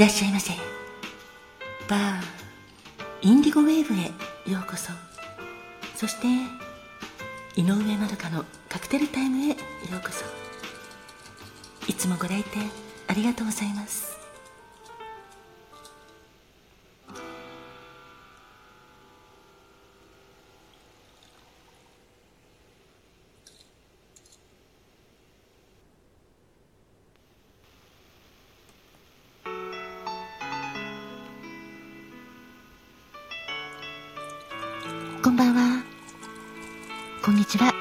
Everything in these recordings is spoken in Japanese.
いらっしゃいませ。バーインディゴウェーブへようこそ。そして井上まどかのカクテルタイムへようこそ。いつもご来店ありがとうございます。こんばんは。こんにちは。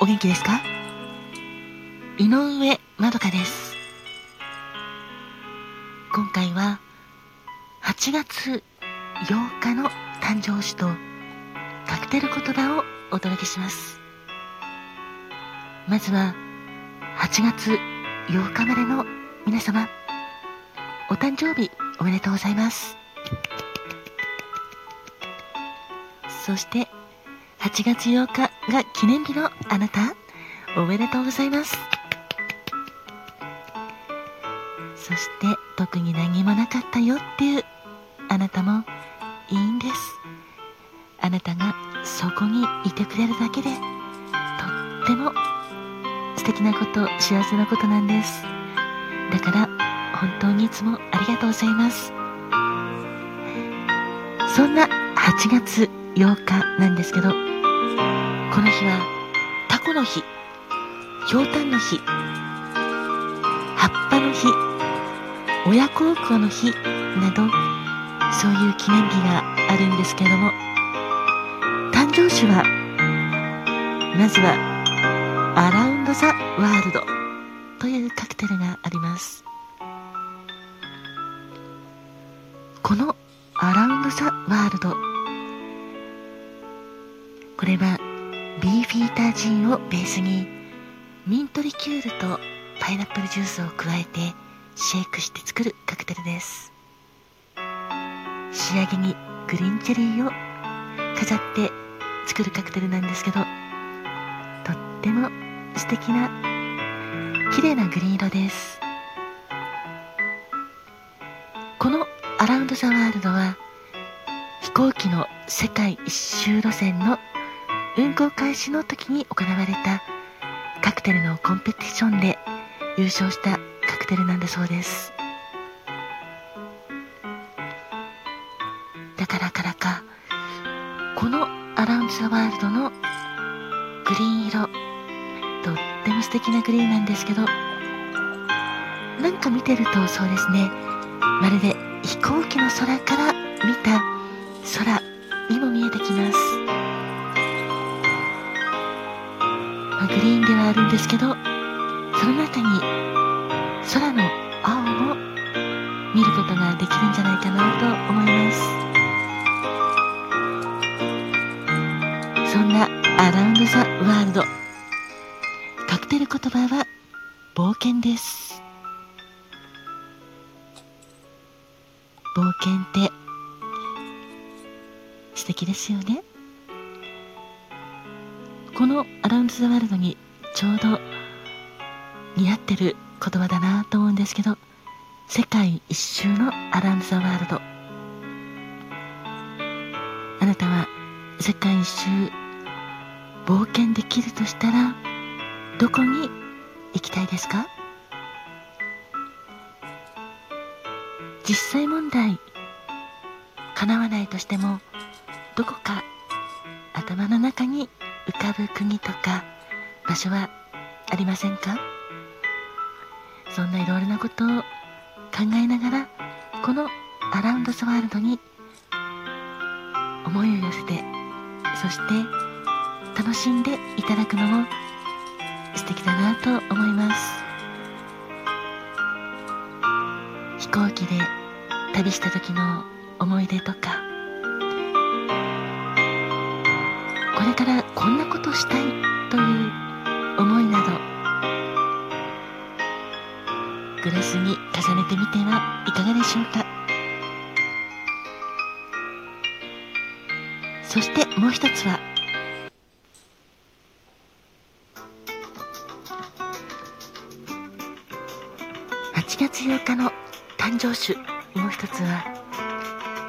お元気ですか？井上まどかです。今回は8月8日の誕生日とカクテル言葉をお届けします。まずは8月8日までの皆様、お誕生日おめでとうございます。そして、8月8日が記念日のあなた、おめでとうございます。そして、特に何もなかったよっていうあなたもいいんです。あなたがそこにいてくれるだけで、とっても素敵なこと、幸せなことなんです。だから、本当にいつもありがとうございます。そんな8月8日なんですけど、この日はタコの日、ひょうたんの日、葉っぱの日、親孝行の日など、そういう記念日があるんですけれども、誕生日は、まずは、アラウンド・ザ・ワールドというカクテルがあります。このアラウンド・ザ・ワールドこれはビーフィータージンをベースにミントリキュールとパイナップルジュースを加えてシェイクして作るカクテルです。仕上げにグリーンチェリーを飾って作るカクテルなんですけどとっても素敵な綺麗なグリーン色です。このアラウンド・ザ・ワールドは飛行機の世界一周路線の運行開始の時に行われたカクテルのコンペティションで優勝したカクテルなんだそうです。だからからかこのアラウンド・ザ・ワールドのグリーン色とっても素敵なグリーンなんですけどなんか見てるとそうですねまるで飛行機の空から見た空にも見えてきます、グリーンではあるんですけどその中に空の青も見ることができるんじゃないかなと思います。そんなアラウンド・ザ・ワールド。カクテル言葉は冒険です。冒険って素敵ですよね。このアラウンド・ザ・ワールドにちょうど似合ってる言葉だなと思うんですけど世界一周のアラウンド・ザ・ワールド。あなたは世界一周冒険できるとしたらどこに行きたいですか？実際問題叶わないとしてもどこか頭の中に浮かぶ国とか場所はありませんか？そんないろいろなことを考えながらこのアラウンド・ザ・ワールドに思いを寄せてそして楽しんでいただくのも素敵だなと思います。飛行機で旅した時の思い出とかからこんなことしたいという思いなどグラスに重ねてみてはいかがでしょうか。そしてもう一つは8月8日の誕生酒。もう一つは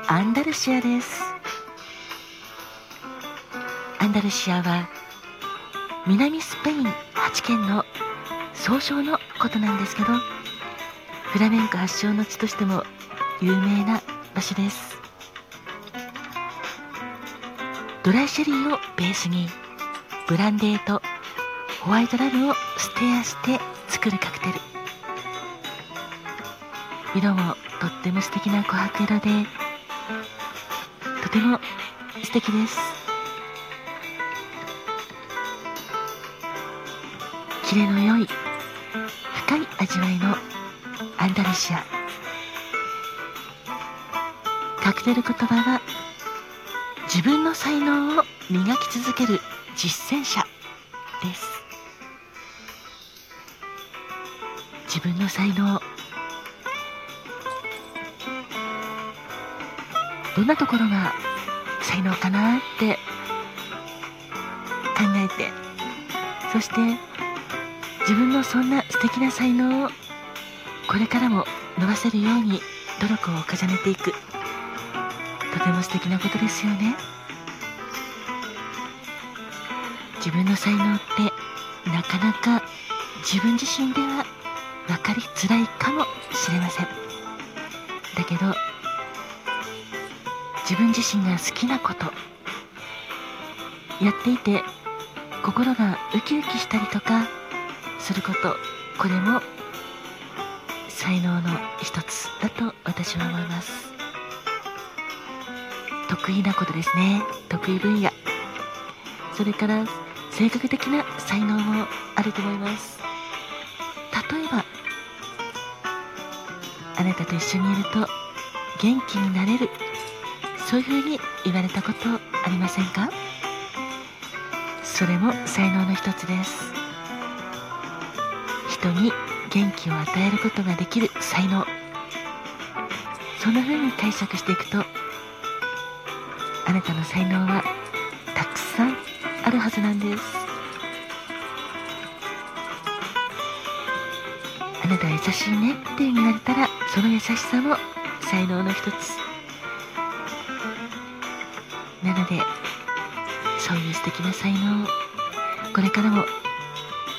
アンダルシアです。アンダルシアは南スペイン8県の総称のことなんですけどフラメンコ発祥の地としても有名な場所です。ドライシェリーをベースにブランデーとホワイトラムをステアして作るカクテル。色もとっても素敵な琥珀色でとても素敵です。キレの良い深い味わいのアンダルシア。カクテル言葉は自分の才能を磨き続ける実践者です。自分の才能どんなところが才能かなって考えてそして自分のそんな素敵な才能をこれからも伸ばせるように努力を重ねていく。とても素敵なことですよね。自分の才能ってなかなか自分自身では分かりづらいかもしれません。だけど自分自身が好きなことやっていて心がウキウキしたりとかすることこれも才能の一つだと私は思います。得意なことですね。得意分野。それから性格的な才能もあると思います。例えばあなたと一緒にいると元気になれる。そういうふうに言われたことありませんか？それも才能の一つです。人に元気を与えることができる才能。そんな風に解釈していくとあなたの才能はたくさんあるはずなんです。あなたは優しいねって言われたらその優しさも才能の一つ。なのでそういう素敵な才能をこれからも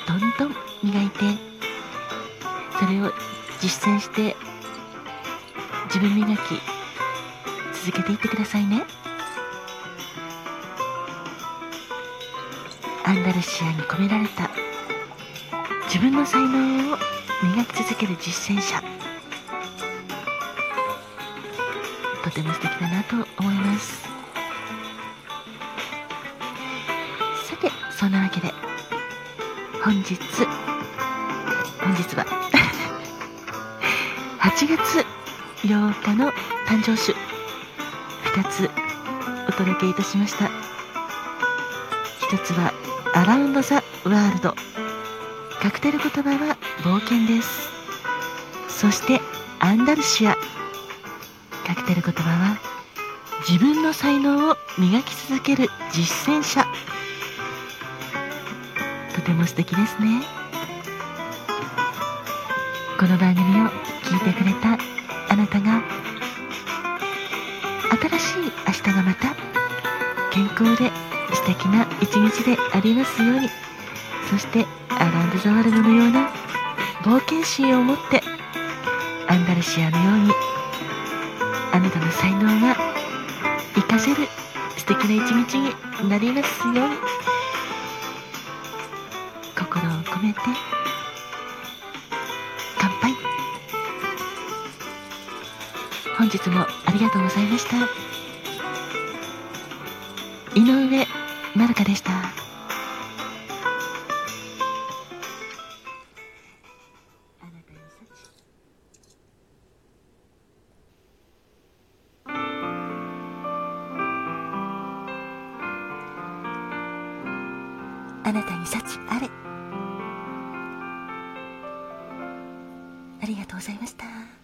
どんどん磨いてそれを実践して自分磨き続けていってくださいね。アンダルシアに込められた自分の才能を磨き続ける実践者。とても素敵だなと思います。さてそんなわけで本日本日は 8月8日の誕生酒2つお届けいたしました。1つはアラウンド・ザ・ワールド。カクテル言葉は冒険です。そしてアンダルシア。カクテル言葉は自分の才能を磨き続ける実践者。とても素敵ですね。この番組を聞いてくれたあなたが新しい明日がまた健康で素敵な一日でありますようにそしてアランド・ザ・ワルドのような冒険心を持ってアンダルシアのようにあなたの才能が活かせる素敵な一日になりますように。めて。乾杯。本日もありがとうございました。井上まるかでした。あなたに幸あなたに幸あれ。ありがとうございました。